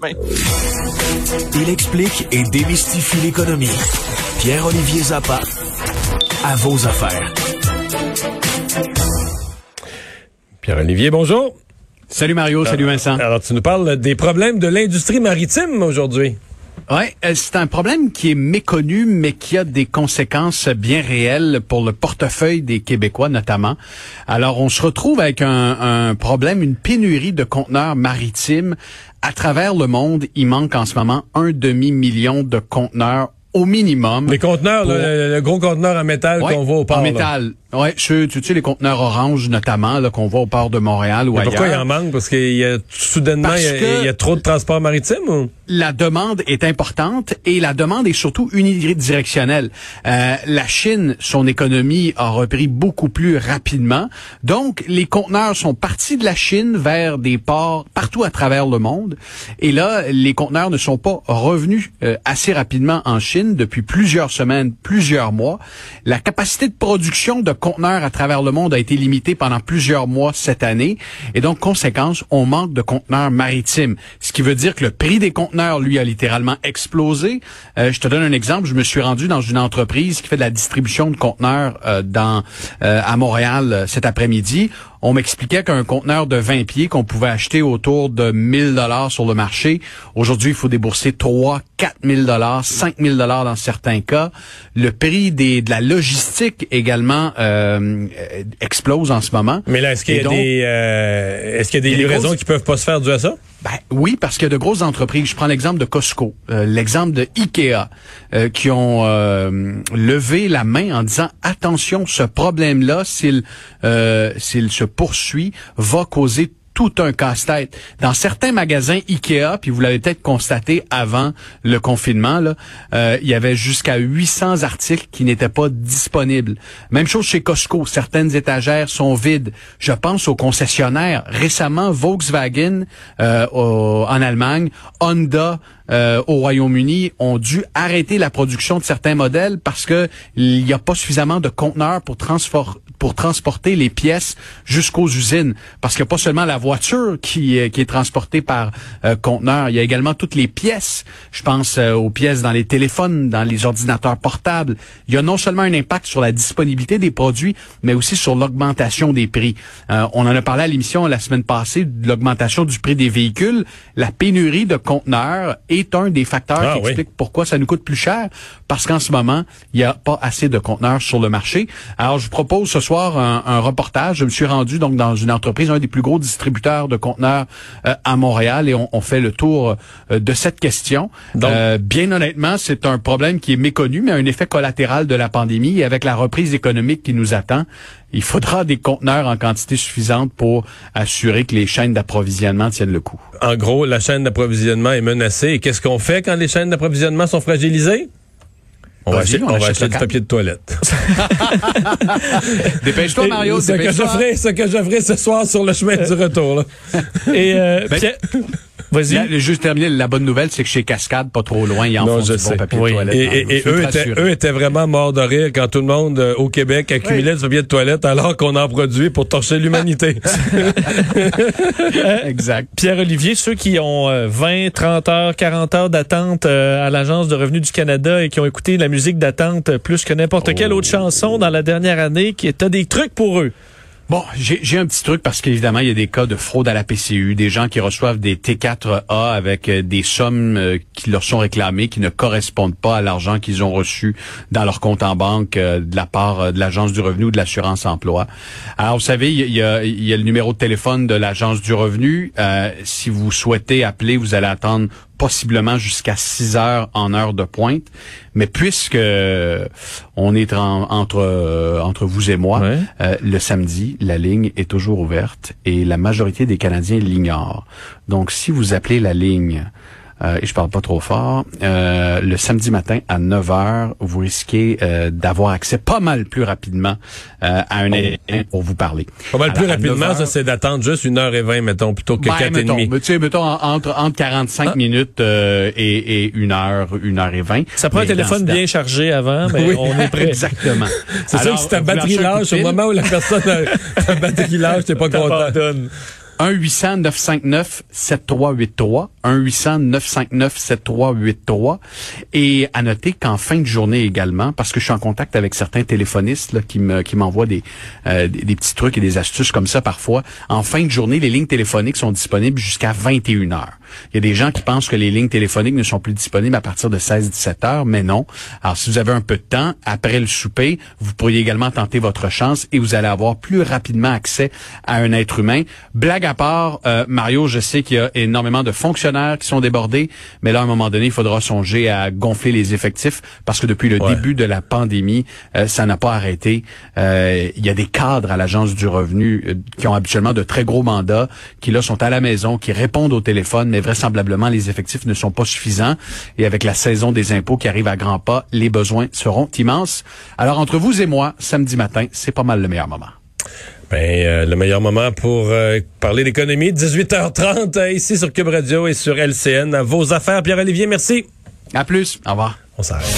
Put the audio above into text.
Il explique et démystifie l'économie. Pierre-Olivier Zappa, à vos affaires. Pierre-Olivier, bonjour. Salut Mario, salut Vincent. Alors, tu nous parles des problèmes de l'industrie maritime aujourd'hui. Ouais, euh, c'est un problème qui est méconnu, mais qui a des conséquences bien réelles pour le portefeuille des Québécois notamment. Alors, on se retrouve avec un, un problème, une pénurie de conteneurs maritimes à travers le monde. Il manque en ce moment un demi-million de conteneurs au minimum. Les conteneurs, le, le gros conteneur en métal Ouais, qu'on voit au port. En là. Ouais, je, tu sais les conteneurs orange notamment là qu'on voit au port de Montréal ou Mais ailleurs. pourquoi il en manque? Parce qu'il y a soudainement, Parce il y a, que- il y a trop de transport maritime ou? la demande est importante et la demande est surtout unidirectionnelle. Euh, la Chine, son économie a repris beaucoup plus rapidement. Donc, les conteneurs sont partis de la Chine vers des ports partout à travers le monde. Et là, les conteneurs ne sont pas revenus euh, assez rapidement en Chine depuis plusieurs semaines, plusieurs mois. La capacité de production de conteneurs à travers le monde a été limitée pendant plusieurs mois cette année. Et donc, conséquence, on manque de conteneurs maritimes. Ce qui veut dire que le prix des conteneurs, lui, a littéralement explosé. Euh, je te donne un exemple. Je me suis rendu dans une entreprise qui fait de la distribution de conteneurs euh, dans euh, à Montréal cet après-midi. On m'expliquait qu'un conteneur de 20 pieds qu'on pouvait acheter autour de 1000 dollars sur le marché, aujourd'hui, il faut débourser 3, 4000 dollars, 5000 dollars dans certains cas. Le prix des, de la logistique également euh, euh, explose en ce moment. Mais là, est-ce qu'il y a des, euh, est-ce qu'il y a des il y a des livraisons grosses- qui peuvent pas se faire dû à ça? Ben, oui, parce qu'il y a de grosses entreprises. Je prends l'exemple de Costco, euh, l'exemple de Ikea, euh, qui ont euh, levé la main en disant attention, ce problème-là, s'il s'il se poursuit, va causer tout un casse-tête. Dans certains magasins Ikea, puis vous l'avez peut-être constaté avant le confinement, là, euh, il y avait jusqu'à 800 articles qui n'étaient pas disponibles. Même chose chez Costco, certaines étagères sont vides. Je pense aux concessionnaires. Récemment, Volkswagen euh, en Allemagne, Honda euh, au Royaume-Uni ont dû arrêter la production de certains modèles parce que il n'y a pas suffisamment de conteneurs pour, transporter les pièces jusqu'aux usines. Parce qu'il n'y a pas seulement la voiture qui, est- qui est transportée par euh, conteneur, il y a également toutes les pièces. Je pense euh, aux pièces dans les téléphones, dans les ordinateurs portables. Il y a non seulement un impact sur la disponibilité des produits, mais aussi sur l'augmentation des prix. Euh, on en a parlé à l'émission la semaine passée de l'augmentation du prix des véhicules. La pénurie de conteneurs est un des facteurs Ah qui oui. explique pourquoi ça nous coûte plus cher. Parce qu'en ce moment, il n'y a pas assez de conteneurs sur le marché. Alors, je vous propose ce soir un, un reportage. Je me suis rendu donc dans une entreprise, un des plus gros distributeurs de conteneurs euh, à Montréal, et on, on fait le tour euh, de cette question. Donc- Euh, bien honnêtement, c'est un problème qui est méconnu, mais un effet collatéral de la pandémie. Et avec la reprise économique qui nous attend, il faudra des conteneurs en quantité suffisante pour assurer que les chaînes d'approvisionnement tiennent le coup. En gros, la chaîne d'approvisionnement est menacée. Et qu'est-ce qu'on fait quand les chaînes d'approvisionnement sont fragilisées? On va acheter, on on va achète acheter du papier de toilette. Dépêche-toi, Mario, ce que je dépêche-toi. ferai, ce que je ferai ce soir sur le chemin du retour. là. Et euh, Ben, Pierre- vas-y. Là, juste terminer, la bonne nouvelle, c'est que chez Cascade, pas trop loin, ils en Non, font je du sais. bon papier Oui. de toilette. Et, et- et suis eux, étaient, assuré. eux étaient vraiment morts de rire quand tout le monde euh, au Québec accumulait du papier de toilette alors qu'on en produit pour torcher l'humanité. Exact. Pierre-Olivier, ceux qui ont euh, 20, 30 heures, 40 heures d'attente euh, à l'Agence de revenus du Canada et qui ont écouté la musique d'attente plus que n'importe quelle autre chanson dans la dernière année, qui as des trucs pour eux. Bon, j'ai un petit truc parce qu'évidemment, il y a des cas de fraude à la PCU, des gens qui reçoivent des T4A avec euh, des sommes euh, qui leur sont réclamées qui ne correspondent pas à l'argent qu'ils ont reçu dans leur compte en banque euh, de la part de l'Agence du revenu ou de l'assurance emploi. Alors, vous savez, il y a, le numéro de téléphone de l'Agence du revenu. Si vous souhaitez appeler, vous allez attendre possiblement jusqu'à 6 heures en heure de pointe. Mais puisque euh, on est en- entre euh, entre vous et moi, Ouais. euh, le samedi, la ligne est toujours ouverte et la majorité des Canadiens l'ignorent. Donc, si vous appelez la ligne euh, et je parle pas trop fort, euh, le samedi matin à 9 heures, vous risquez euh, d'avoir accès pas mal plus rapidement euh, à un agent pour vous parler. Pas mal plus Alors, à 9 rapidement, ça, c'est d'attendre juste une heure et vingt, mettons, plutôt que ben, quatre et mettons, demi. mais tu sais, mettons en- entre, entre 45 minutes euh, et, et une heure, une heure et vingt. Ça prend un Mais téléphone bien chargé avant, mais Oui. on est prêt. Exactement. C'est sûr que si ta batterie lâche, au moment où la personne a ta batterie lâche, t'es pas content. T'abandonnes. 1-800-959-7383. 1-800-959-7383. Et à noter qu'en fin de journée également, parce que je suis en contact avec certains téléphonistes là, qui me qui m'envoient des, euh, des petits trucs et des astuces comme ça parfois, en fin de journée, les lignes téléphoniques sont disponibles jusqu'à 21 heures. Il y a des gens qui pensent que les lignes téléphoniques ne sont plus disponibles à partir de 16-17 heures, mais non. Alors, si vous avez un peu de temps, après le souper, vous pourriez également tenter votre chance et vous allez avoir plus rapidement accès à un être humain. Blague à part, euh, Mario, je sais qu'il y a énormément de fonctionnaires qui sont débordés, mais là, à un moment donné, il faudra songer à gonfler les effectifs parce que depuis le Ouais. début de la pandémie, euh, ça n'a pas arrêté. Euh, il y a des cadres à l'Agence du revenu qui ont habituellement de très gros mandats, qui là sont à la maison, qui répondent au téléphone, mais vraisemblablement, les effectifs ne sont pas suffisants. Et avec la saison des impôts qui arrive à grands pas, les besoins seront immenses. Alors, entre vous et moi, samedi matin, c'est pas mal le meilleur moment. Ben, euh, le meilleur moment pour euh, parler d'économie, 18h30 euh, ici sur Cube Radio et sur LCN. Vos affaires, Pierre-Olivier, merci. À plus. Au revoir. On s'arrête.